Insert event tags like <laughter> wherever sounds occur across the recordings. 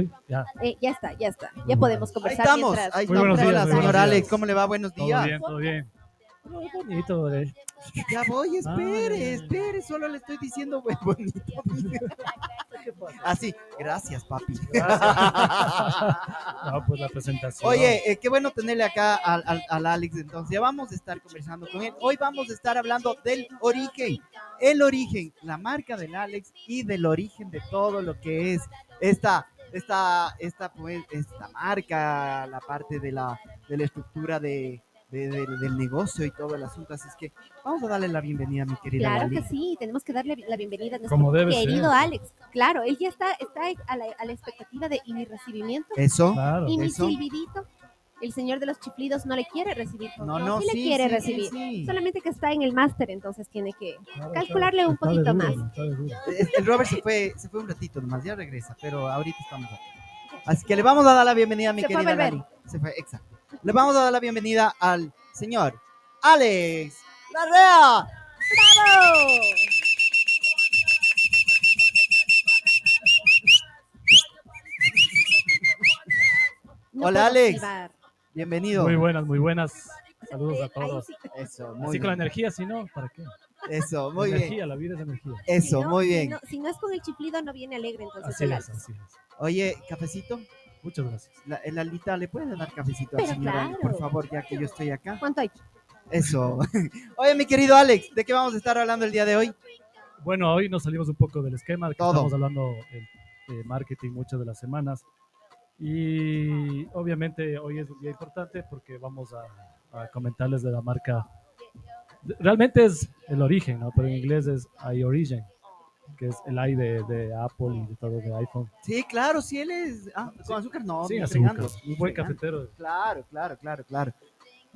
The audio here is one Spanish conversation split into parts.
estoy? Ya. Eh, ya está, ya está. Ya podemos Ahí conversar. estamos, mientras- ahí Muy buenos estamos. días, señor buenos Alex. ¿cómo le va? Buenos Todo días. bien, todo bien. Muy bonito, eh. Ya voy, espere, Ay. espere, solo le estoy diciendo bonito. <laughs> Así, gracias, papi. <laughs> No, pues la presentación. Oye, eh, qué bueno tenerle acá al, al- al Alex, entonces ya vamos a estar conversando con él. Hoy vamos a estar hablando del origen, el origen, la marca del Alex y del origen de todo lo que es esta, esta, esta, pues, esta marca, la parte de la, de la estructura de, de- de- del negocio y todo el asunto. Así es que vamos a darle la bienvenida a mi querida Claro Lali. que sí, tenemos que darle la bienvenida a nuestro Como debe querido ser. Alex. Claro, él ya está, está a, la, a la expectativa de y mi recibimiento Eso. Claro. y mi eso. silbidito. El señor de los chiflidos no le quiere recibir. No, no, sí, sí, le quiere sí, recibir. sí, sí. Solamente que está en el máster, entonces tiene que Claro, calcularle un poquito duro, más. El Robert se fue, se fue un ratito nomás, ya regresa, pero ahorita estamos aquí. Así que le vamos a dar la bienvenida a mi Se fue a querida. Lali. Se fue, exacto. Le vamos a dar la bienvenida al señor Alex Larrea. ¡Bravo! No Hola, Alex. Bienvenido. Muy buenas, muy buenas. Saludos Eh, a todos. Eso, muy Así con la bien. energía, si no, ¿para qué? Eso, muy bien. energía, la vida es energía. Eso, Si no- muy si bien. no- Si no, es con el chiflido, no viene alegre, entonces Así es, así es. Oye, cafecito. Muchas gracias. La, el Alita, ¿le puede dar cafecito al Pero señor Ali, por claro. favor, ya que yo estoy acá? ¿Cuánto hay? Eso. <laughs> Oye, mi querido Alex, ¿de qué vamos a estar hablando el día de hoy? Bueno, hoy nos salimos un poco del esquema que Todo. estamos hablando el- de marketing muchas de las semanas. Y obviamente hoy es un día importante porque vamos a, a comentarles de la marca. Realmente es el origen, ¿no? Pero en inglés es iOrigin, que es el i de, de Apple y de todo de iPhone. Sí, claro, sí, él es. Ah, con azúcar no. Ni azúcar, un buen cafetero. Claro, claro, claro, claro.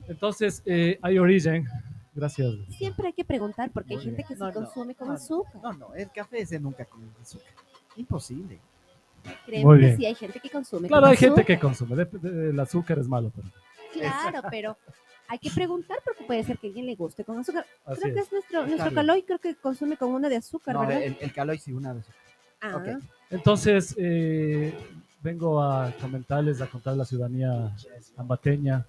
Entonces, eh, iOrigin, gracias. Siempre hay que preguntar porque hay gente bien. que se No, no, consume con no, no. azúcar. No, no, el café ese nunca con azúcar. Imposible. Créeme Muy que sí hay gente que consume Claro, hay gente azúcar. que consume, de- de- el azúcar es malo, pero Claro, pero hay que preguntar porque puede ser que a alguien le guste con azúcar. así creo que es. es nuestro, nuestro. Caloy, creo que consume con uno de azúcar, No, ¿verdad? el, el caloy sí, una vez. ah, ok. Entonces, eh, vengo a comentarles, a contar a la ciudadanía ambateña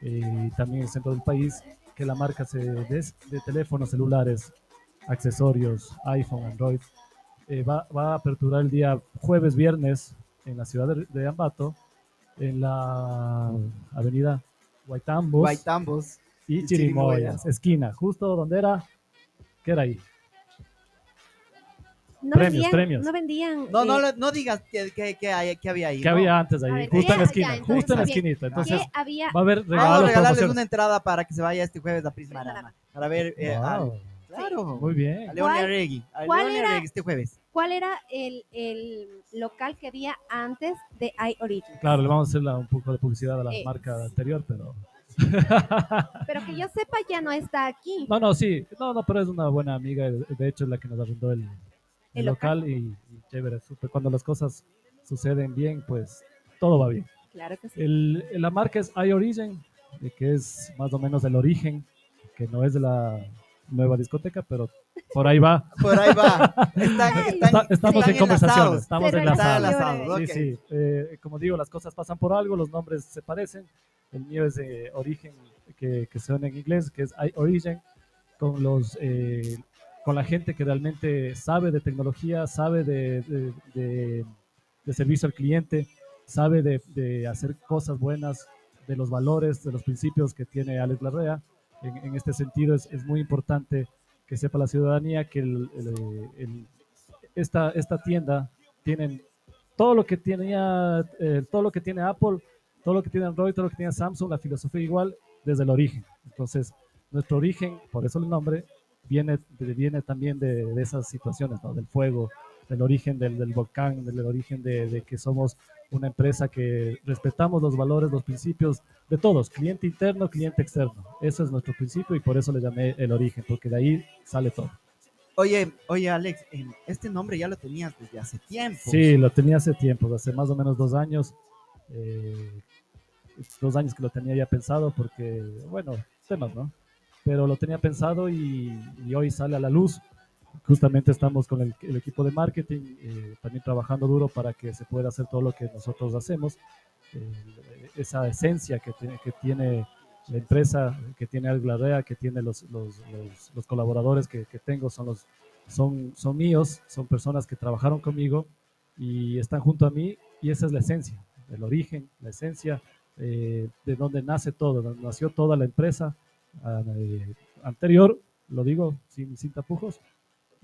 eh, y también el centro del país que la marca se, de, de teléfonos celulares, accesorios, iPhone, Android, eh, va, va a aperturar el día jueves, viernes en la ciudad de, de Ambato, en la avenida Guaitambos Guaitambos. y y Chirimoyas, Chirimoyas. esquina, justo donde era, ¿qué era ahí? no premios, vendían, premios. No vendían. No, no, eh, no digas que, que, que, hay- que había ahí. ¿Qué no. había antes ahí? ver, Justo en la esquina, ya, entonces, justo en la esquinita. Entonces, ¿qué había? va a haber Vamos a regalos, regalarles una entrada para que se vaya este jueves a Prismarama. Para ver eh, Wow, al- claro, Muy bien. a León ¿Cuál- Arregui. A cuál León era? Arregui este jueves. ¿Cuál era el, el local que había antes de iOrigin? Claro, le vamos a hacer la- un poco de publicidad a la Eh. marca anterior, pero. <laughs> Pero que yo sepa ya no está aquí. No, no, sí. No, no, pero es una buena amiga. De hecho, es la que nos arrendó el, el El local, y, y chévere. súper. Cuando las cosas suceden bien, pues todo va bien. Claro que sí. El, la marca es iOrigin, eh, que es más o menos el origen, que no es de la nueva discoteca, pero por ahí va. <laughs> Por ahí va. Están, están- Está- estamos están en conversaciones, enlazados. estamos relaciona. ok. Sí, sí. Eh, como digo, las cosas pasan por algo, los nombres se parecen. El mío es de origen que, que suena en inglés, que es iOrigin, con los eh, con la gente que realmente sabe de tecnología, sabe de, de- de- de servicio al cliente, sabe de, de hacer cosas buenas, de los valores, de los principios que tiene Alex Larrea. En, este sentido es, es muy importante que sepa la ciudadanía que el- el- esta, esta tienda tienen todo lo que tenía eh, todo lo que tiene Apple, todo lo que tiene Android, todo lo que tiene Samsung, la filosofía igual desde el origen. Entonces, nuestro origen, por eso el nombre, viene, viene también de, de esas situaciones, ¿no? del fuego, del origen del, del volcán, del origen de, de que somos una empresa que respetamos los valores, los principios de todos, cliente interno, cliente externo. Ese es nuestro principio y por eso le llamé el origen, porque de ahí sale todo. Oye, oye, Alex, este nombre ya lo tenías desde hace tiempo. Sí, lo tenía hace tiempo, hace más o menos dos años. eh, dos años que lo tenía ya pensado porque, bueno, temas, ¿no? Pero lo tenía pensado y, y hoy sale a la luz. Justamente estamos con el, el equipo de marketing, eh, también trabajando duro para que se pueda hacer todo lo que nosotros hacemos. Eh, esa esencia que, tiene- que tiene la empresa, que tiene Algladea, que tiene los, los, los- los colaboradores que, que tengo, son, los, son, son míos, son personas que trabajaron conmigo y están junto a mí y esa es la esencia, el origen, la esencia eh, de donde nace todo, donde nació toda la empresa eh, anterior, lo digo sin, sin tapujos,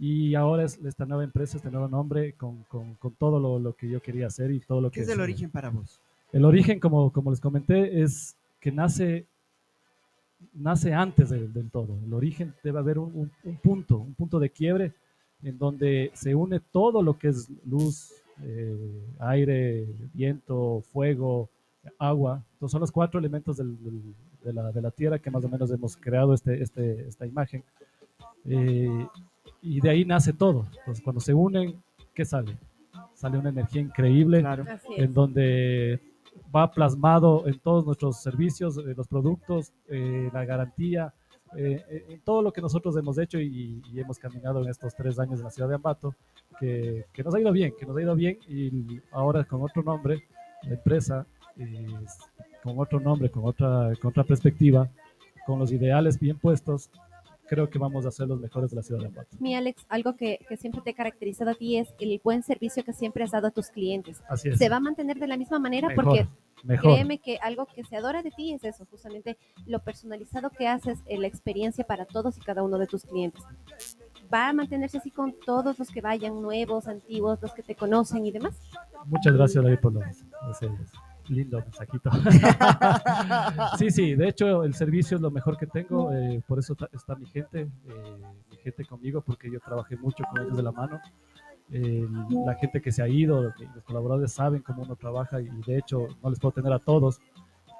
y ahora es esta nueva empresa, este nuevo nombre con, con, con todo lo, lo que yo quería hacer y todo lo ¿Qué que es el origen para vos? el origen, como, como les comenté, es que nace, nace antes del, del todo. El origen debe haber un, un- un punto, un punto de quiebre en donde se une todo lo que es luz, eh, aire, viento, fuego, agua. Entonces son los cuatro elementos del- del- de, la, de la Tierra que más o menos hemos creado este, este, esta imagen. Eh, y de ahí nace todo. Entonces cuando se unen, ¿qué sale? Sale una energía increíble Claro. En donde va plasmado en todos nuestros servicios, eh, los productos, eh, la garantía, eh, eh, en todo lo que nosotros hemos hecho y, y hemos caminado en estos tres años en la ciudad de Ambato, que, que nos ha ido bien, que nos ha ido bien y ahora con otro nombre, la empresa, eh, con otro nombre, con otra, con otra perspectiva, con los ideales bien puestos, creo que vamos a ser los mejores de la ciudad de Ambato. Mi Alex, algo que, que siempre te ha caracterizado a ti es el buen servicio que siempre has dado a tus clientes. Así es. Se va a mantener de la misma manera mejor, porque mejor. créeme que algo que se adora de ti es eso, justamente lo personalizado que haces, eh, la experiencia para todos y cada uno de tus clientes. Va a mantenerse así con todos los que vayan, nuevos, antiguos, los que te conocen y demás. Muchas gracias, David, por los- ese lindo mensajito. <laughs> <laughs> sí, sí, de hecho el servicio es lo mejor que tengo, eh, por eso está mi gente, eh, mi gente conmigo, porque yo trabajé mucho con ellos de la mano. Eh, la gente que se ha ido, los colaboradores saben cómo uno trabaja y de hecho no les puedo tener a todos,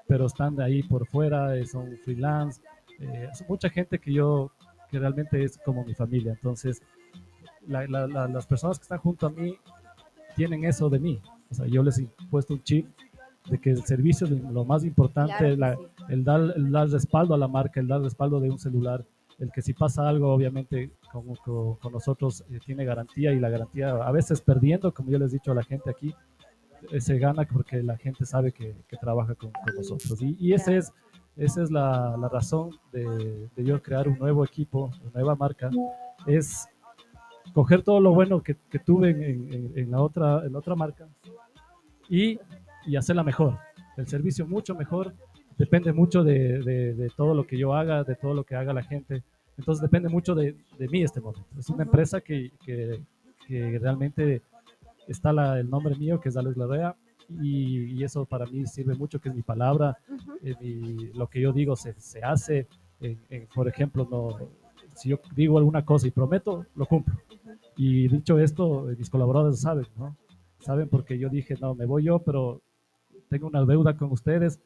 pero están de ahí por fuera, eh, son freelance, eh, son mucha gente que yo, que realmente es como mi familia. Entonces, la- la- la- las personas que están junto a mí tienen eso de mí. O sea, yo les he puesto un chip de que el servicio es lo más importante, Claro la- sí. el, dar, el dar respaldo a la marca, el dar respaldo de un celular, el que si pasa algo, obviamente con, con- con nosotros eh, tiene garantía y la garantía a veces perdiendo, como yo les he dicho a la gente aquí, eh, se gana porque la gente sabe que, que trabaja con, con nosotros. Y, y ese es, esa es la, la razón de, de yo crear un nuevo equipo, una nueva marca, es coger todo lo bueno que, que tuve en, en- en la otra, en la otra marca y, y hacerla mejor. El servicio mucho mejor, depende mucho de, de- de todo lo que yo haga, de todo lo que haga la gente. Entonces depende mucho de, de mí este momento. Es una empresa que, que- que realmente está la- el nombre mío, que es Alex Larrea, y, y eso para mí sirve mucho, que es mi palabra, eh, mi- lo que yo digo se, se hace. Por ejemplo, no, si yo digo alguna cosa y prometo, lo cumplo. Y dicho esto, mis colaboradores saben, ¿no? Saben porque yo dije, no, me voy yo, pero tengo una deuda con ustedes.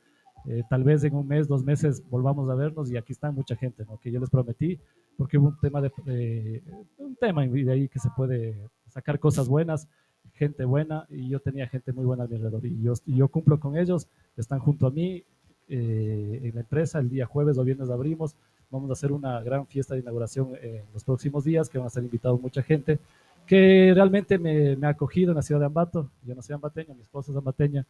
eh, tal vez en un mes, dos meses volvamos a vernos y aquí está mucha gente, ¿no? Que yo les prometí, porque hubo un tema de, de- un tema de ahí que se puede sacar cosas buenas, gente buena y yo tenía gente muy buena a mi alrededor y yo, y yo cumplo con ellos, están junto a mí eh, en la empresa, el día jueves o viernes abrimos, vamos a hacer una gran fiesta de inauguración en los próximos días, que van a ser invitados mucha gente, que realmente me, me ha acogido en la ciudad de Ambato, yo no soy ambateño, mi esposa es ambateña,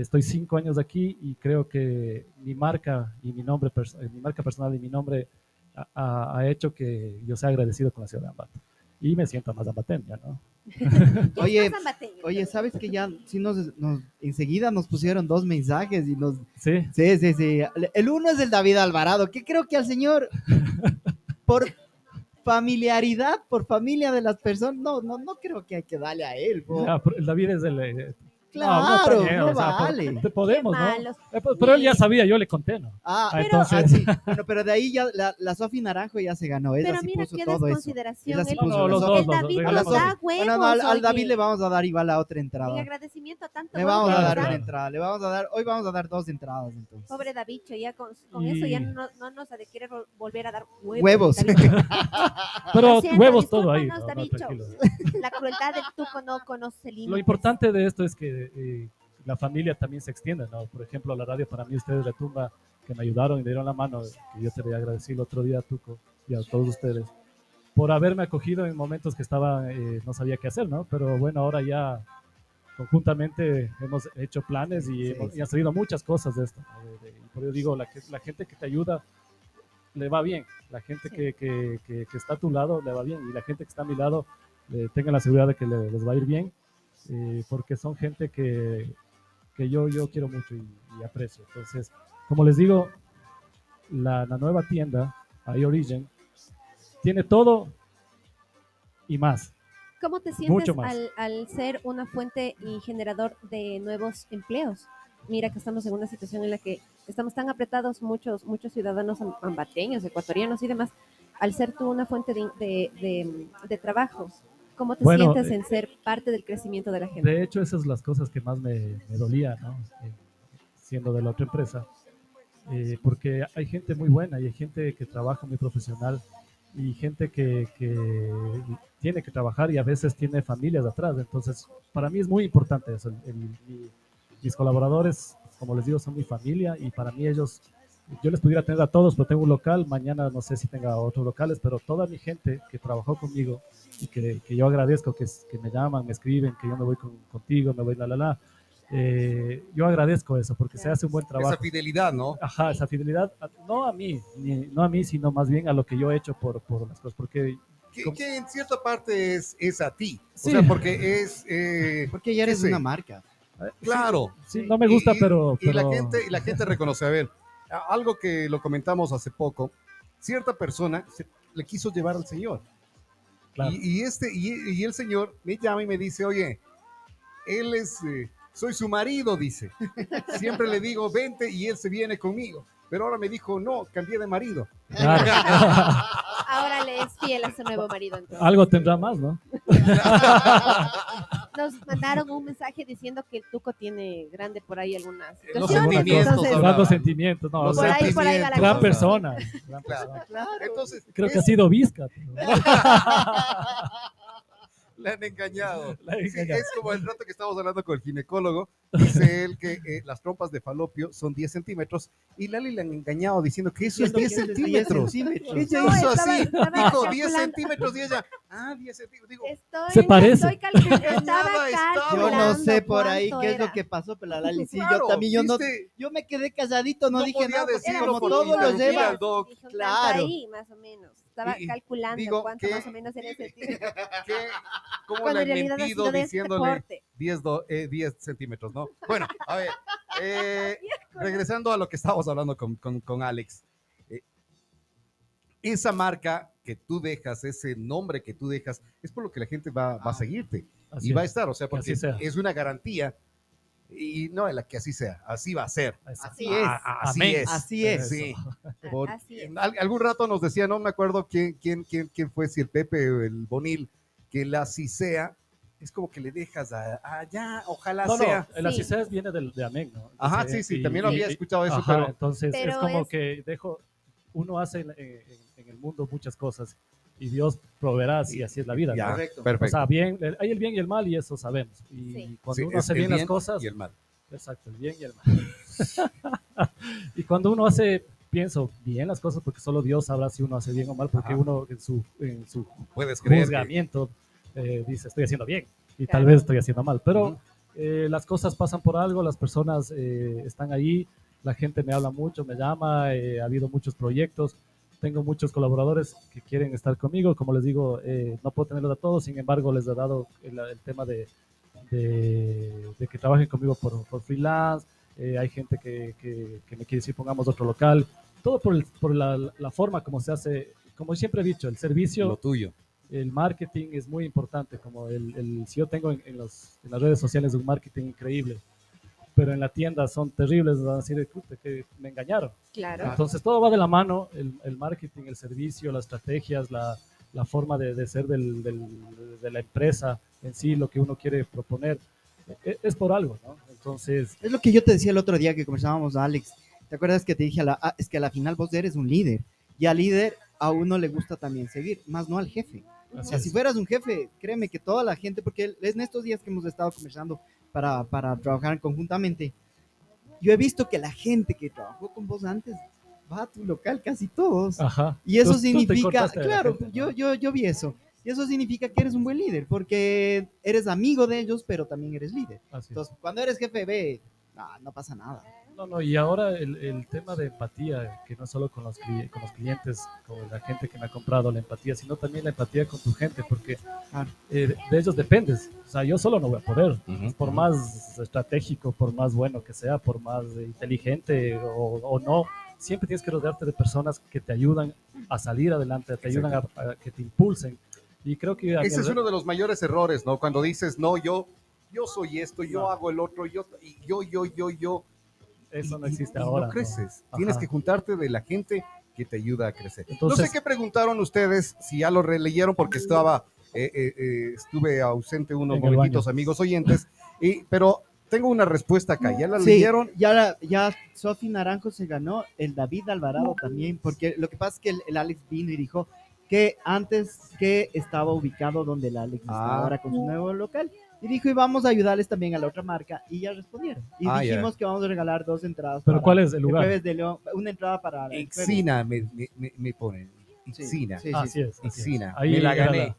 estoy cinco años aquí y creo que mi marca y mi nombre, perso- mi marca personal y mi nombre ha- hecho que yo sea agradecido con la ciudad de Ambato. Y me siento más ambateña, ¿no? <laughs> Oye, ambateño, Oye, ¿sabes que ya sí nos, nos- enseguida nos pusieron dos mensajes y nos Sí, Sí, sí, sí. El uno es el David Alvarado, que creo que al señor, <laughs> por familiaridad, por familia de las personas, no, no, no creo que hay que darle a él. pero el David es el... Claro, está bien, no o sea, vale. podemos, ¿no? Eh, pero- él ya sabía, yo le conté, ¿no? Ah, Ah, pero, entonces- ah, sí. <laughs> Bueno, pero de ahí ya la, la Sofi Naranjo ya se ganó. Ella Pero sí mira puso qué todo eso. desconsideración. Ella sí puso No, la los dos, el los dos, David A la nos regalamos. da huevos. Bueno, no, al, al. David le vamos a dar igual a otra En entrada. agradecimiento a tanto Le vamos a dar da. una entrada. Le vamos a dar, hoy vamos a dar dos entradas entonces. Pobre Davicho, ya con, con Y- eso ya no, no nos ha de querer vol- volver a dar huevos. Huevos. <laughs> Pero Lo siento, huevos todo ahí. no, no. La crueldad del tuco no conoce límites. Lo importante de esto es que eh, la familia también se extienda, ¿no? Por ejemplo, la radio para mí, ustedes de Tumba, que me ayudaron y me dieron la mano, que yo te voy a agradecer el otro día, Tuco, y a todos ustedes. por haberme acogido en momentos que estaba, eh, no sabía qué hacer, ¿no? Pero bueno, ahora ya conjuntamente hemos hecho planes y, Sí, hemos- sí. y han salido muchas cosas de esto. ¿no? Y por eso digo, la, que- la gente que te ayuda le va bien, la gente Sí. que, que- que- está a tu lado le va bien y la gente que está a mi lado eh, tengan la seguridad de que le- les va a ir bien, eh, porque son gente que, que yo, yo quiero mucho y, y aprecio. Entonces, como les digo, la, la nueva tienda, iOrigin, tiene todo y más. ¿Cómo te sientes Mucho más. al, al ser una fuente y generador de nuevos empleos? Mira que estamos en una situación en la que estamos tan apretados muchos, muchos ciudadanos am- ambateños, ecuatorianos y demás, al ser tú una fuente de, de, de- de trabajo, ¿cómo te Bueno, sientes eh, en ser parte del crecimiento de la gente? De hecho, esas son las cosas que más me, me dolía, ¿no? Eh, siendo de la otra empresa. Eh, porque hay gente muy buena y hay gente que trabaja muy profesional y gente que, que tiene que trabajar y a veces tiene familias atrás. Entonces, para mí es muy importante eso. El- el- mi- mis colaboradores, como les digo, son mi familia y para mí ellos, yo les pudiera tener a todos, pero tengo un local, mañana no sé si tenga otros locales, pero toda mi gente que trabajó conmigo y que, que yo agradezco que, que me llaman, me escriben, que yo me voy con- contigo, me voy la la la. eh, yo agradezco eso porque se hace un buen trabajo. Esa fidelidad, ¿no? Ajá, esa fidelidad, no a mí, ni- no a mí, sino más bien a lo que yo he hecho por, por las cosas. Porque Que, que en cierta parte es, es a ti. Sí. O sea, porque es. eh, Porque ya eres Sí. una marca. eh, claro. sí, no me gusta, Y- pero, Y la pero- gente, y la gente reconoce, a ver, algo que lo comentamos hace poco, cierta persona se- le quiso llevar al señor. claro. Y, y este, y, y el señor me llama y me dice, oye, él es, eh, soy su marido, dice. <laughs> Siempre le digo, vente y él se viene conmigo. Pero ahora me dijo, no, cambié de marido. claro. Ahora le es fiel a su nuevo marido. entonces. Algo tendrá más, ¿no? <laughs> Nos mandaron un mensaje diciendo que el Tuco tiene grande por ahí algunas situaciones. sentimientos entonces, sentimientos, no, Los por ahí, por ahí va la gran cosa. persona. gran Claro. persona. Entonces, Creo que es- ha sido Vizca. <laughs> <laughs> le han engañado. <laughs> La Sí, es como el rato que estábamos hablando con el ginecólogo. Dice él que eh, las trompas de falopio son 10 centímetros y Lali le han engañado diciendo que eso es 10 centímetros. centímetros. Ella No, hizo estaba- así, estaba dijo 10 calculando. centímetros y ella, ah, 10 centímetros. Digo, Estoy, Se parece. estoy <laughs> estaba. Yo no sé por ahí qué es lo que pasó, pero la Lali sí, claro, yo también, yo no, yo me quedé calladito, no, dije nada, porque decirlo como por todos los un Claro. ahí, más o menos. Estaba Y- calculando digo cuánto que- más o menos era ese <laughs> que cómo Cuando le en ha mentido de diciéndole deporte. 10, do- eh, 10 centímetros, ¿no? Bueno, a ver, eh, <laughs> regresando a lo que estábamos hablando con, con- con Alex. eh, esa marca que tú dejas, ese nombre que tú dejas, es por lo que la gente va, va a seguirte Así y va a es. estar, o sea, porque es una garantía y no es la que así sea, así va a ser. Así es. Ah, ah, así Amén. es. Así es. Sí. <laughs> Por- Así es. Al- algún rato nos decía, no me acuerdo quién, quién, quién, quién fue, si el Pepe o el Bonil, que la así sea, es como que le dejas a, a ya, ojalá No, no, sea. el Sí. así viene del, de Amén, ¿no? Ajá, sí, sí, y- también lo había y- escuchado eso, ajá, pero entonces Pero es como es- que dejo, uno hace en, en- en el mundo muchas cosas y Dios proveerá y así es la vida. ya, ¿no? Correcto. O perfecto. sea, bien, hay el bien y el mal y eso sabemos. Y Sí. cuando Sí, uno hace bien las bien cosas, y el mal. exacto, el bien y el mal. <laughs> y cuando uno hace, pienso, bien las cosas, porque solo Dios sabrá si uno hace bien o mal, porque Ajá. uno en su, en su Puedes creer. que- juzgamiento eh, dice estoy haciendo bien y Claro. tal vez estoy haciendo mal, pero eh, las cosas pasan por algo, las personas eh, están ahí, la gente me habla mucho, me llama, eh, ha habido muchos proyectos, tengo muchos colaboradores que quieren estar conmigo, como les digo, eh, no puedo tenerlos a todos, sin embargo les he dado el, el tema de, de, de que trabajen conmigo por, por freelance, eh, hay gente que, que- que me quiere decir pongamos otro local, todo por, el- por la, la forma como se hace, como siempre he dicho, el servicio Lo tuyo. el marketing es muy importante, como el, el- si yo tengo en, en los- en las redes sociales un marketing increíble, pero en la tienda son terribles, van a decir, "Puta, que me engañaron. Claro. Entonces todo va de la mano, el, el marketing, el servicio, las estrategias, la, la forma de, de ser del- del- de la empresa en sí, lo que uno quiere proponer, e- es, por algo, ¿no? Entonces, Es lo que yo te decía el otro día que conversábamos, Alex. ¿Te acuerdas que te dije, a la, es que a la final vos eres un líder y al líder a uno le gusta también seguir, más no al jefe. O así sea, es. si fueras un jefe, créeme que toda la gente, porque es en estos días que hemos estado conversando para, para trabajar conjuntamente, yo he visto que la gente que trabajó con vos antes va a tu local casi todos. Ajá. Y eso Tú- significa, claro, gente, ¿no? yo, yo, yo vi eso. Y eso significa que eres un buen líder, porque eres amigo de ellos, pero también eres líder. Así es. Entonces, cuando eres jefe, ve, no, no pasa nada. No, no, y ahora el, el tema de empatía, que no solo con los, con los clientes, con la gente que me ha comprado la empatía, sino también la empatía con tu gente, porque eh, de ellos dependes. O sea, yo solo no voy a poder. Ujú, Por ujú. más estratégico, por más bueno que sea, por más inteligente o, o no, siempre tienes que rodearte de personas que te ayudan a salir adelante, te ayudan a, a que te impulsen. Y creo que... Ese es uno de los mayores errores, ¿no? Cuando dices, no, yo, yo soy esto, yo No. hago el otro, yo, y yo, yo, yo, yo. Eso no y- existe y ahora. No ¿no? creces. Ajá. Tienes que juntarte de la gente que te ayuda a crecer. no Entonces- sé qué preguntaron ustedes, si ya lo releyeron, porque estaba, eh, eh, eh, estuve ausente unos momentitos, amigos oyentes, y, pero tengo una respuesta acá. ¿Ya la Sí, leyeron? ya, la- ya Sofi Naranjo se ganó, el David Alvarado también, porque lo que pasa es que el, el Alex vino y dijo que antes que estaba ubicado donde el Alex está Ah. ahora con su nuevo local. Y dijo, y vamos a ayudarles también a la otra marca. Y ya respondieron. Y Ah, dijimos que vamos a regalar dos entradas. Pero para ¿cuál es el el lugar? jueves de León. Una entrada para el. Ixina me, me, me, ponen. Sí, Ixina. sí, sí. Así es. así es. Ixina. Ahí me la gané.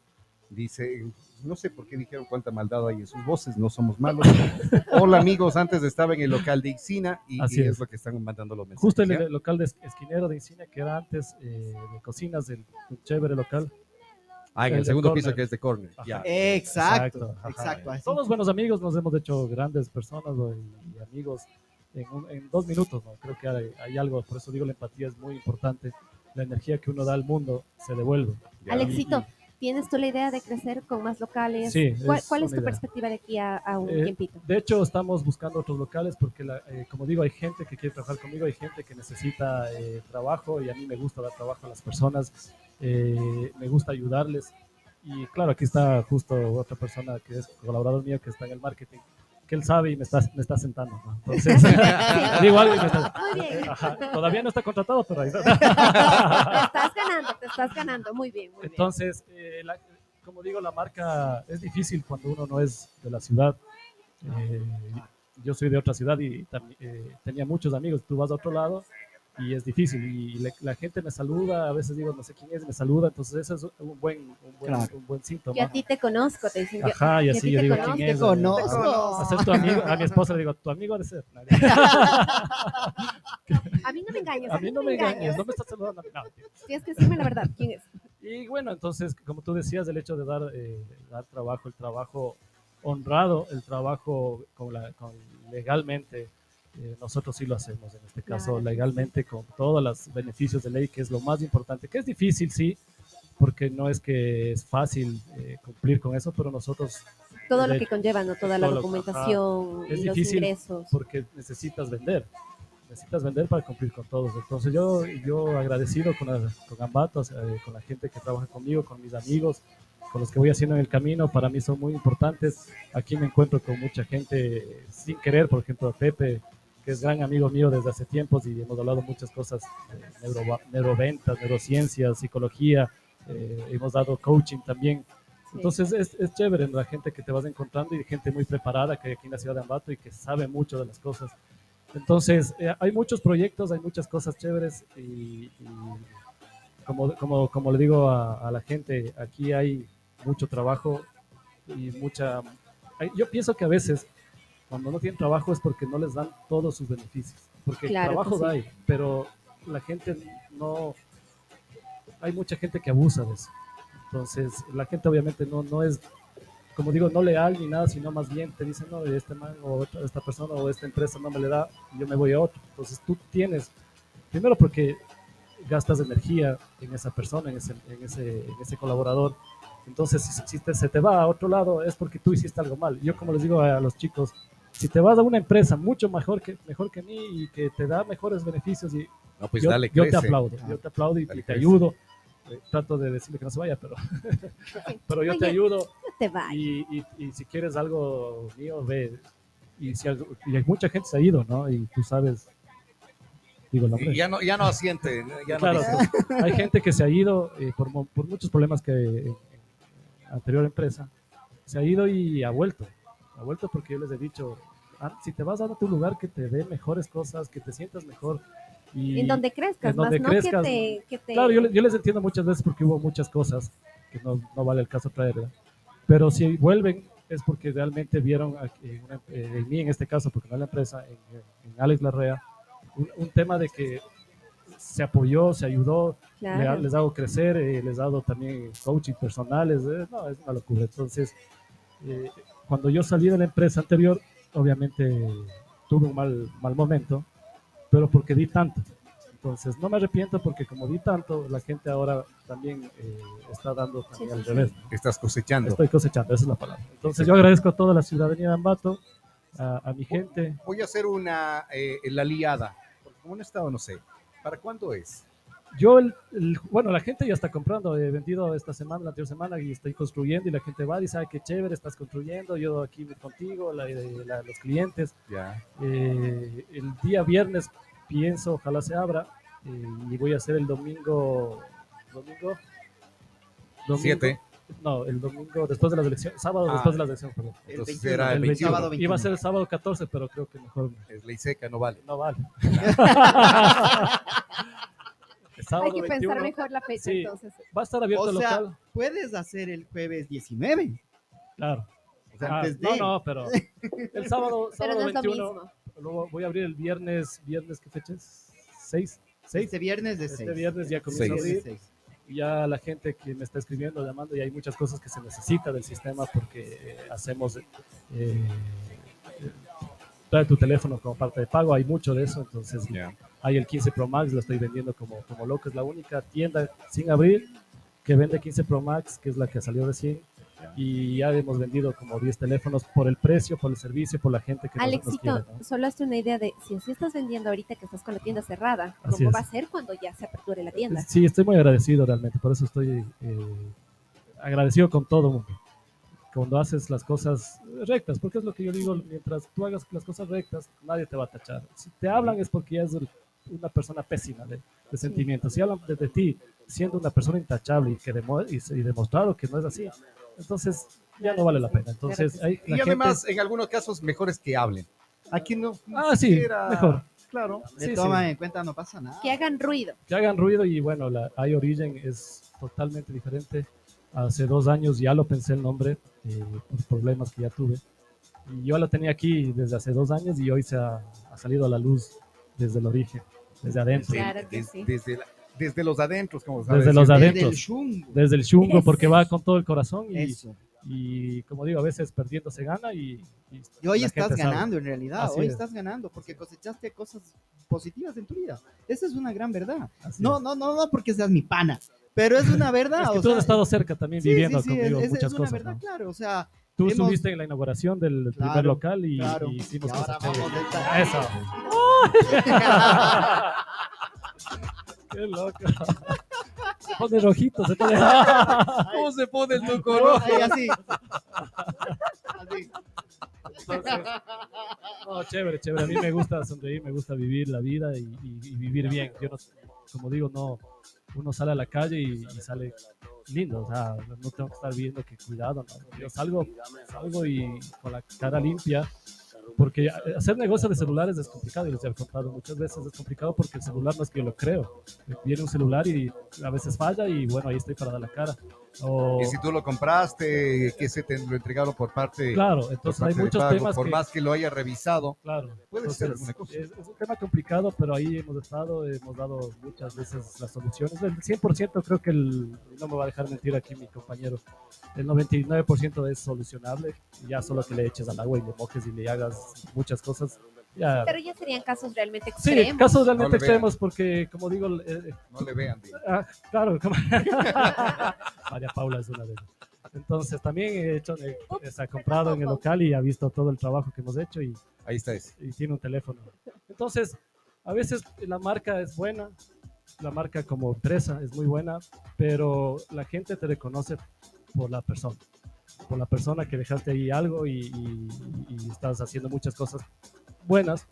Dice, no sé por qué dijeron cuánta maldad hay en sus voces, no somos malos. <laughs> Hola amigos, antes estaba en el local de Ixina y, Así y es. es. lo que están mandando los mensajes. Justo el, el local de es- esquinero de Incina, que era antes eh, de cocinas del del chévere local. Ah, en el el segundo corner. piso que es de corner. Ya. Exacto, ajá. exacto. así. Somos buenos amigos, nos hemos hecho grandes personas y, amigos en, un- en dos minutos. ¿no? Creo que hay, hay algo, por eso digo la empatía es muy importante. La energía que uno da al mundo se devuelve. Ya. Alexito, ¿tienes tú la idea de crecer con más locales? Sí, ¿Cuál, es cuál es tu idea. perspectiva de aquí a, a un Eh, tiempito? De hecho, estamos buscando otros locales porque, la- eh, como digo, hay gente que quiere trabajar conmigo, hay gente que necesita eh, trabajo y a mí me gusta dar trabajo a las personas, eh, me gusta ayudarles. Y claro, aquí está justo otra persona que es colaborador mío que está en el marketing, que él sabe y me está, me está sentando. ¿no? Entonces, <laughs> <laughs> digo algo y me está... <laughs> Ajá, Todavía no está contratado, pero ahí está. Te estás ganando, te estás ganando. Muy bien, muy bien. Entonces, eh, la- como digo, la marca es difícil cuando uno no es de la ciudad. Eh, yo soy de otra ciudad y eh, tenía muchos amigos. Tú vas a otro lado y es difícil. Y la, la gente me saluda, a veces digo, no sé quién es, me saluda. Entonces, eso es un buen, un buen, Claro. un buen síntoma. Yo a ti te conozco, te dicen. Ajá, y así yo te digo, conozco, ¿quién te es? conozco. A ser tu amigo, a mi esposa le digo, tu amigo ha de ser. A mí no me engañes. A mí no me engañes, no me estás saludando. No, Tienes que decirme la verdad. ¿Quién es? Y bueno, entonces, como tú decías, el hecho de dar, eh, dar trabajo, el trabajo honrado, el trabajo con la, con legalmente, eh, nosotros sí lo hacemos, en este caso Claro. legalmente, con todos los beneficios de ley, que es lo más importante, que es difícil, sí, porque no es que es fácil eh, cumplir con eso, pero nosotros, Todo lo que conlleva, ¿no? Toda la todo lo- documentación Es los difícil ingresos. porque necesitas vender, necesitas vender para cumplir con todos. Entonces yo, yo agradecido con, la- con Ambato, eh, con la gente que trabaja conmigo, con mis amigos, con los que voy haciendo en el camino, para mí son muy importantes. Aquí me encuentro con mucha gente sin querer, por ejemplo, Pepe, que es gran amigo mío desde hace tiempos y hemos hablado muchas cosas, de neuro- neuroventas, neurociencias, psicología, eh, hemos dado coaching también. Entonces es, es chévere la gente que te vas encontrando y gente muy preparada que hay aquí en la ciudad de Ambato y que sabe mucho de las cosas. Entonces eh, hay muchos proyectos, hay muchas cosas chéveres y, y como, como, como le digo a, a la gente, aquí hay mucho trabajo y mucha... hay- yo pienso que a veces cuando no tienen trabajo es porque no les dan todos sus beneficios, porque Claro que trabajo sí. hay, pero la gente no... Hay mucha gente que abusa de eso. Entonces, la gente obviamente no, no es, como digo, no leal ni nada, sino más bien te dicen, no, este man o esta persona o esta empresa no me le da, yo me voy a otro. Entonces, tú tienes, primero porque gastas energía en esa persona, en ese, en ese, en ese colaborador. Entonces, si, si te- se te va a otro lado, es porque tú hiciste algo mal. Yo, como les digo a los chicos, si te vas a una empresa mucho mejor que, mejor que mí y que te da mejores beneficios, y No, pues yo, dale, yo te aplaudo, yo te aplaudo y, Dale, y te crece. ayudo. Eh, trato de decirle que no se vaya, pero, <laughs> pero yo te ayudo No te y, y- y si quieres algo mío, ve. Y, si algo- y hay mucha gente se ha ido, ¿no? Y tú sabes, digo ya no, ya no asiente, ya Claro, entonces, hay gente que se ha ido eh, por, por muchos problemas que en, en anterior empresa se ha ido y ha vuelto. Ha vuelto porque yo les he dicho, "Ah, si te vas a tu lugar que te dé mejores cosas, que te sientas mejor, Y, en donde crezcas, en donde más crezcas. no que te... Que te... Claro, yo, le- yo les entiendo muchas veces porque hubo muchas cosas que no, no vale el caso traer, ¿verdad? pero si vuelven es porque realmente vieron en, una- eh, en mí en este caso, porque no en la empresa, en, en Alex Larrea, un, un tema de que se apoyó, se ayudó, le ha- Claro. les hago crecer, eh, les he dado también coaching personales, eh, no, es una locura. Entonces, eh, cuando yo salí de la empresa anterior, obviamente tuve un mal, mal momento, pero porque di tanto. Entonces, no me arrepiento porque como di tanto, la gente ahora también eh, está dando también Sí, al sí, revés. Estás cosechando. Estoy cosechando, esa es la palabra. Entonces, yo agradezco a toda la ciudadanía de Ambato, a, a mi gente. Voy a hacer una, eh, la liada. Porque como no he estado, no sé. ¿Para cuándo es? Yo, el- el- bueno, la gente ya está comprando, he vendido esta semana, la anterior semana y estoy construyendo y la gente va y dice, "Ay, qué chévere, estás construyendo, yo aquí contigo, la- la- los clientes. Ya. Eh, el día viernes pienso, ojalá se abra, eh, y voy a hacer el domingo, domingo, domingo- Siete. No, el domingo después de las elecciones, sábado Ah. después de las elecciones, perdón. El Entonces 21, era el El 21. sábado Iba a 21. ser el sábado 14, pero creo que mejor Es ley seca, no vale. no vale. <laughs> <laughs> Sábado Hay que 21 pensar mejor la fecha, Sí. entonces. Va a estar abierto O el sea, local. puedes hacer el jueves 19. Claro. O sea, Ah, antes de. no, no, pero <laughs> el sábado, Pero sábado no 21, mismo. luego voy a abrir el viernes, viernes, ¿qué fecha es? 6. 6. Este viernes de 6. Este viernes ya comienza a Seis. abrir. Y ya la gente que me está escribiendo, llamando, y hay muchas cosas que se necesita del sistema porque eh, hacemos eh, eh, trae tu teléfono como parte de pago, hay mucho de eso, entonces Ya. Hay el 15 Pro Max, lo estoy vendiendo como, como loco, es la única tienda sin abrir que vende 15 Pro Max, que es la que salió recién, y ya hemos vendido como 10 teléfonos por el precio, por el servicio, por la gente que nos- nos, Alexito, quiere. ¿no? solo hazte una idea de si así estás vendiendo ahorita que estás con la tienda cerrada, Así ¿cómo es. va a ser cuando ya se aperture la tienda? Sí, estoy muy agradecido realmente, por eso estoy eh, agradecido con todo mundo. Cuando haces las cosas rectas, porque es lo que yo digo, mientras tú hagas las cosas rectas, nadie te va a tachar. Si te hablan es porque ya es el- una persona pésima de, de sentimientos. Si hablan de, de ti siendo una persona intachable y, que demo- y, y demostrado que no es así, entonces ya no vale la pena. Entonces, hay, Y la gente- además, en algunos casos, mejores que hablen. Aquí no. Ah, sí, siquiera- mejor. Claro. Le Sí, toma sí. en cuenta, no pasa nada. Que hagan ruido. que hagan ruido y bueno, la iOrigin es totalmente diferente. Hace dos años ya lo pensé el nombre eh, por problemas que ya tuve. Y yo la tenía aquí desde hace dos años y hoy se ha, ha salido a la luz desde el origen, desde adentro. Desde, Claro que des- sí. desde, la- desde los adentros, como sabes. Desde los Desde adentros. el chungo. Desde el chungo, porque va con todo el corazón y, Eso. y como digo, a veces perdiendo se gana y, y Y hoy estás gente sabe. ganando en realidad, Así hoy es. estás ganando porque cosechaste cosas positivas en tu vida. Esa es una gran verdad. Así No, es. no, no, no porque seas mi pana, pero es una verdad. Es que o tú has sea, estado cerca también sí, viviendo sí, sí, conmigo es, muchas es una cosas. verdad, ¿no? claro, o sea, Tú hemos- estuviste en la inauguración del primer Claro, local y, claro. y hicimos Y ahora cosas vamos Eso. Qué loco. Se pone rojito, se pone. ¿Cómo se pone el tuco rojo? Ahí, así. Así. Entonces, no, chévere, chévere. A mí me gusta sonreír, me gusta vivir la vida y, y- y vivir bien. Yo no, como digo, no, uno sale a la calle y, y sale lindo. O sea, no tengo que estar viendo que cuidado. ¿no? Yo salgo, salgo y con la cara limpia. Porque hacer negocio de celulares es complicado y les he contado muchas veces. Es complicado porque el celular no es que yo lo creo. Viene un celular y a veces falla y bueno, ahí estoy para dar la cara. O, Y si tú lo compraste, que se te lo entregaron por parte, claro, entonces parte hay muchos pago, temas por que, más que lo haya revisado. Claro. Puede ser Entonces, alguna cosa. Es, es un tema complicado, pero ahí hemos estado, hemos dado muchas veces las soluciones. El 100% creo que el, no me va a dejar mentir aquí mi compañero, el 99% es solucionable. Ya solo que le eches al agua y le mojes y le hagas muchas cosas. Ya. Pero ya serían casos realmente Sí, extremos. casos realmente No le vean. extremos porque, como digo, eh, No le vean. digo. Ah, claro. como- <laughs> María Paula es una de ellas. Entonces también he hecho, eh, se ha comprado en el local y ha visto todo el trabajo que hemos hecho y, Ahí está ese. y tiene un teléfono. Entonces, a veces la marca es buena, la marca como empresa es muy buena, pero la gente te reconoce por la persona, por la persona que dejaste ahí algo y, y- y estás haciendo muchas cosas buenas.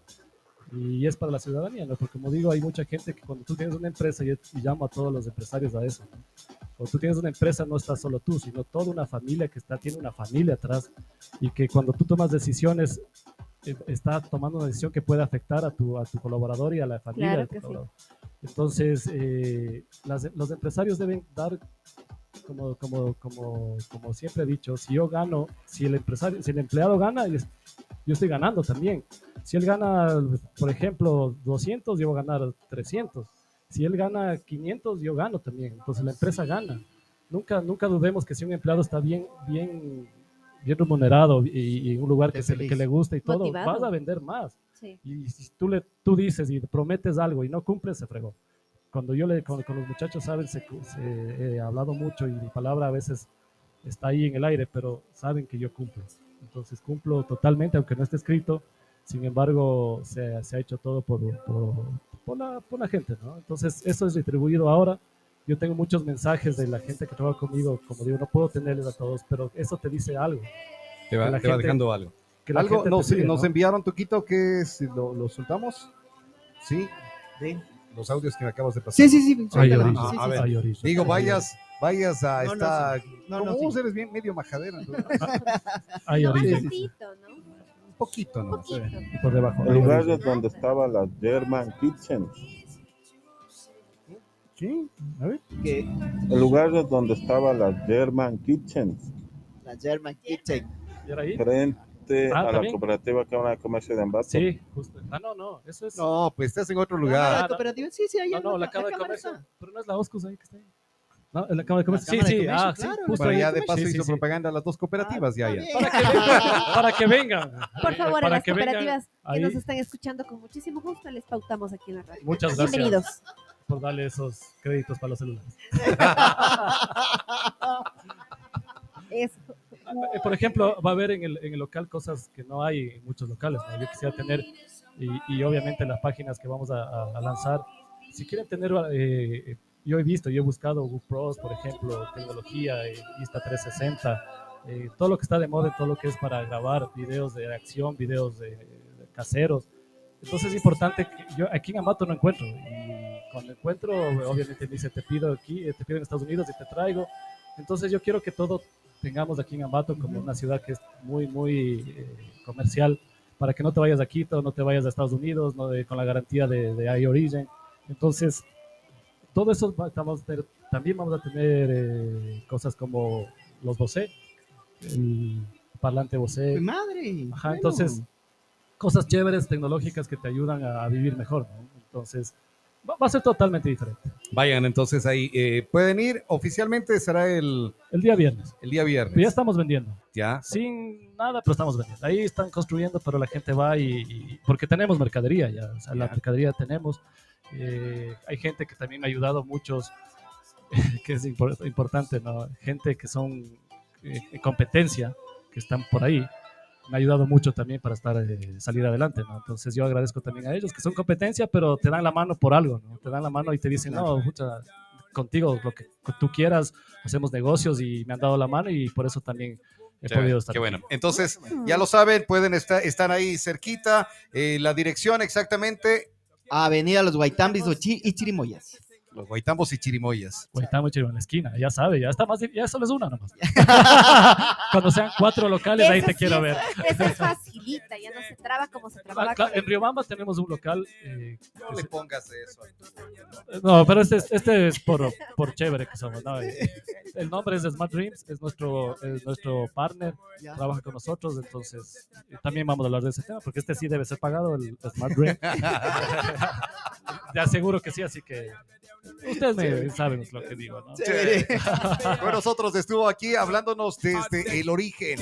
Y es para la ciudadanía, ¿no? Porque como digo, hay mucha gente que cuando tú tienes una empresa, y, y llamo a todos los empresarios a eso, ¿no? cuando tú tienes una empresa no estás solo tú, sino toda una familia que está, tiene una familia atrás y que cuando tú tomas decisiones eh, está tomando una decisión que puede afectar a tu, a tu colaborador y a la familia Claro del que sí. colaborador. Entonces, eh, las- los empresarios deben dar, como, como, como, como siempre he dicho, si yo gano, si el empresario, si el empleado gana, yo estoy ganando también. Si él gana, por ejemplo, 200, yo voy a ganar 300. Si él gana 500, yo gano también. Entonces la empresa gana. Nunca, nunca dudemos que si un empleado está bien, bien, bien remunerado y, en un lugar que, se le- que le gusta y todo, Motivado. vas a vender más. Sí. Y si tú, le, tú dices y prometes algo y no cumples, se fregó. Cuando yo le, con, con los muchachos, saben, se, se- he hablado mucho y mi palabra a veces está ahí en el aire, pero saben que yo cumplo. Entonces cumplo totalmente, aunque no esté escrito. Sin embargo, se, se ha hecho todo por, por, por la, por la gente, ¿no? Entonces, eso es retribuido ahora. Yo tengo muchos mensajes de la gente que trabaja conmigo, como digo, no puedo tenerles a todos, pero eso te dice algo. Te va, la te va gente- dejando algo. Que la Algo nos, sigue, nos ¿no? enviaron, Toquito, que si lo, lo soltamos. Sí, Sí, los audios que me acabas de pasar. sí, sí. sí, Ay, Sí, sí, a sí. ver. Digo, vayas, vayas a No, esta. sí. No, como sí. vos eres bien medio majadera. <laughs> Ay, un poquito, ¿no? un poquito, ¿no? poquito. Y por debajo. El lugar es donde estaba la German Kitchen. ¿Qué? A ver. Que El lugar es donde estaba la German Kitchen, la German Kitchen. ¿Y Ah, a la ¿también? cooperativa Cámara de Comercio de Ambato. Sí, justo. Ah, no, no, eso es. No, pues estás en otro No, lugar. la cooperativa, sí, sí, ahí no, no, la Cámara de Comercio. está. Pero no es la Oscus ahí que está ahí. No, en la Cámara de Comercio. Sí, sí, Comercio, ah, sí, claro, la justo Pero ya de paso Sí, sí, hizo sí. propaganda a las dos cooperativas, ya, ya. Para que vengan. Para que vengan. Por favor, a Para las que vengan cooperativas que ahí. nos están escuchando con muchísimo gusto, les pautamos aquí en la radio. Muchas gracias Bienvenidos. por darle esos créditos para los celulares. <laughs> Eso. Eh, Por ejemplo, va a haber en el, en el local cosas que no hay en muchos locales. ¿no? Yo quisiera tener, y, y obviamente las páginas que vamos a, a- a lanzar, si quieren tener, eh, yo he visto, yo he buscado Google Pros, por ejemplo, tecnología, eh, Insta360, eh, todo lo que está de moda, todo lo que es para grabar videos de acción, videos de, de caseros. Entonces es importante que yo aquí en Ambato no encuentro. Y cuando encuentro, obviamente me dice, te pido aquí, eh, te pido en Estados Unidos y te traigo. Entonces yo quiero que todo tengamos aquí en Ambato como una ciudad que es muy, muy eh, comercial, para que no te vayas a Quito, no te vayas a Estados Unidos, no de- con la garantía de, de iOrigin. Entonces, todo eso va- vamos a tener- también vamos a tener eh, cosas como los Bose, el parlante Bose, ¡Mi madre! Ajá, bueno. entonces, cosas chéveres, tecnológicas que te ayudan a, a vivir mejor. ¿no? Entonces, va, va a ser totalmente diferente. Vayan entonces ahí. eh, pueden ir. Oficialmente será el, El día viernes. el día viernes. Pero ya estamos vendiendo. Ya. Sin nada, pero estamos vendiendo. Ahí están construyendo, pero la gente va y, y- porque tenemos mercadería ya, o sea, la mercadería tenemos. Eh, hay gente que también me ha ayudado, muchos, <laughs> que es impor- importante, ¿no? Gente que son eh, en competencia, que están por ahí, me ha ayudado mucho también para estar, eh, salir adelante, ¿no? Entonces yo agradezco también a ellos, que son competencia, pero te dan la mano por algo, ¿no? Te dan la mano y te dicen, no, pucha, contigo lo que tú quieras, hacemos negocios y me han dado la mano y por eso también he podido estar. Qué aquí. bueno. Entonces, ya lo saben, pueden estar, están ahí cerquita. eh, la dirección exactamente, Avenida Los Guaitambis Ochi- y Chirimoyas. Los Guaitambos y Chirimoyas. Guaitamo Chiribo en la esquina, ya sabe, ya está más, ya solo es una nomás. <laughs> Cuando sean cuatro locales, ahí te sí quiero ver. Esa es facilita, ya no se traba como se trababa Ah, claro, en Riobamba tenemos un local. eh, No le pongas eso. no, pero este, es- este es por, por chévere que somos. ¿no? Eh, El nombre es Smart Dreams, es nuestro, es nuestro partner, Ya. trabaja con nosotros, entonces eh, también vamos a hablar de ese tema, porque este sí debe ser pagado, el Smart Dream. <laughs> Te aseguro que sí, así que ustedes me saben lo que digo, ¿no? <laughs> Con nosotros estuvo aquí hablándonos desde el origen,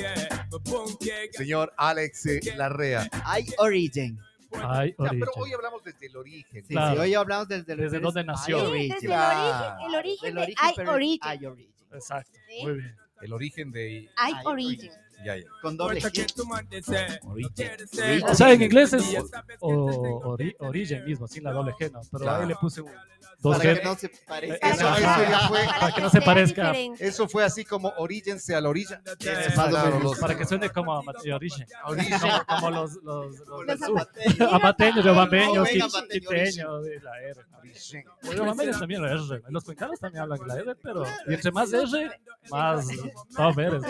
señor Alex Larrea. Hay Origin. Ay, Ya, pero hoy hablamos desde el origen. Sí, Claro. sí, hoy hablamos desde, lo Desde dónde nació. Sí, desde Claro. el origen, el origen origen, de Origin. I Origin. Exacto, Sí. muy bien. El origen de... I I Origin. Ya, ya. Con doble G. Origen. O sea, en inglés es o, ori- Origin mismo, sin la doble G, ¿no? Pero Claro. ahí le puse un dos Para G que no se parezca. Eh, Eso, Ajá. eso ya fue... para que no se parezca. diferente. Eso fue así como Orígense a la orilla. Eh, Claro, los- para que suene como Origin. Origen. Como, como los, los, los, Los qui- amateño, quiteños, la R. Origen. Los riobambeños también la R. Los cuencanos también hablan la R, pero y entre más R, más top eres.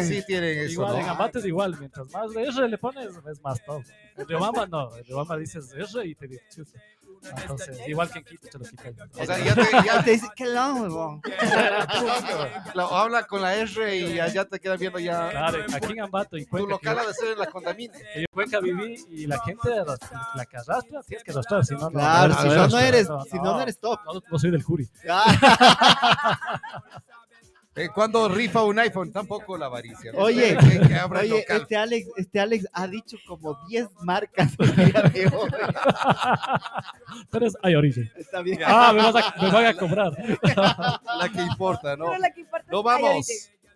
¿No? Eh, de ley. Ah, sí tienen eso, Igual, en ¿no? Ambato es igual, mientras más de R le pones, es más top. En Riobamba no, en Riobamba dices R y te dice chuta. Entonces, igual que en Quito te lo quitan. O sea, ya te, Ya <laughs> te dice, qué long, huevón. la- habla con la R y allá te quedan viendo ya. Claro, aquí en Ambato y Tu Cuenca, local que ha de ser en la condamine. que en Cuenca viví y la gente, la que arrastra, tienes que arrastrar, si no, no. Claro, si no, no eres, si no, no eres top. No, no soy del jury. <laughs> Eh, cuando rifa un iPhone, tampoco la avaricia. ¿no? Oye, que, que Oye, local. este Alex, este Alex ha dicho como 10 marcas el día de hoy. <laughs> Pero es hay origen. Está bien. Ah, me, vas a, me van a cobrar. <laughs> la que importa, ¿no? La que importa Nos es que hay vamos.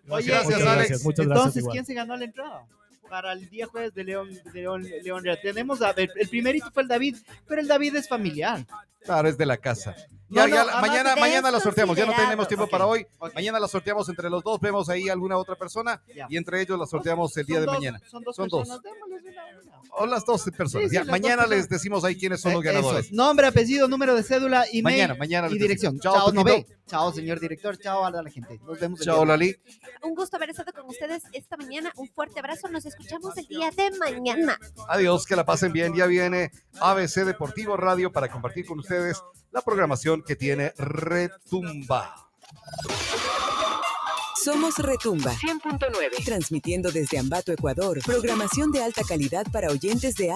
Oye, gracias, muchas Alex. gracias, muchas gracias. Entonces, igual. ¿quién se ganó la entrada? Para el día jueves de León, de León, León Real. Tenemos a ver, el primerito fue el David, pero el David es familiar. Claro, es de la casa. Ya, no, ya, mañana, mañana la sorteamos. Ya no tenemos tiempo Ok, para hoy. ok. Mañana la sorteamos entre los dos. Vemos ahí alguna otra persona Ya. y entre ellos la sorteamos el día de dos- mañana. Son dos Son dos. O las dos personas. Sí, sí, Ya, las dos mañana personas. les decimos ahí quiénes son los Eh, eso ganadores. es. Nombre, apellido, número de cédula, email Mañana, mañana y dirección. Chao, Chao, no Totito. ve. Chao, señor director. Chao a la gente. Nos vemos. el Chao, día de- Lali. Un gusto haber estado con ustedes esta mañana. Un fuerte abrazo. Nos escuchamos el día de mañana. Adiós, que la pasen bien. Ya viene ABC Deportivo Radio para compartir con ustedes la programación que tiene Retumba. Somos Retumba 100.9, transmitiendo desde Ambato, Ecuador, programación de alta calidad para oyentes de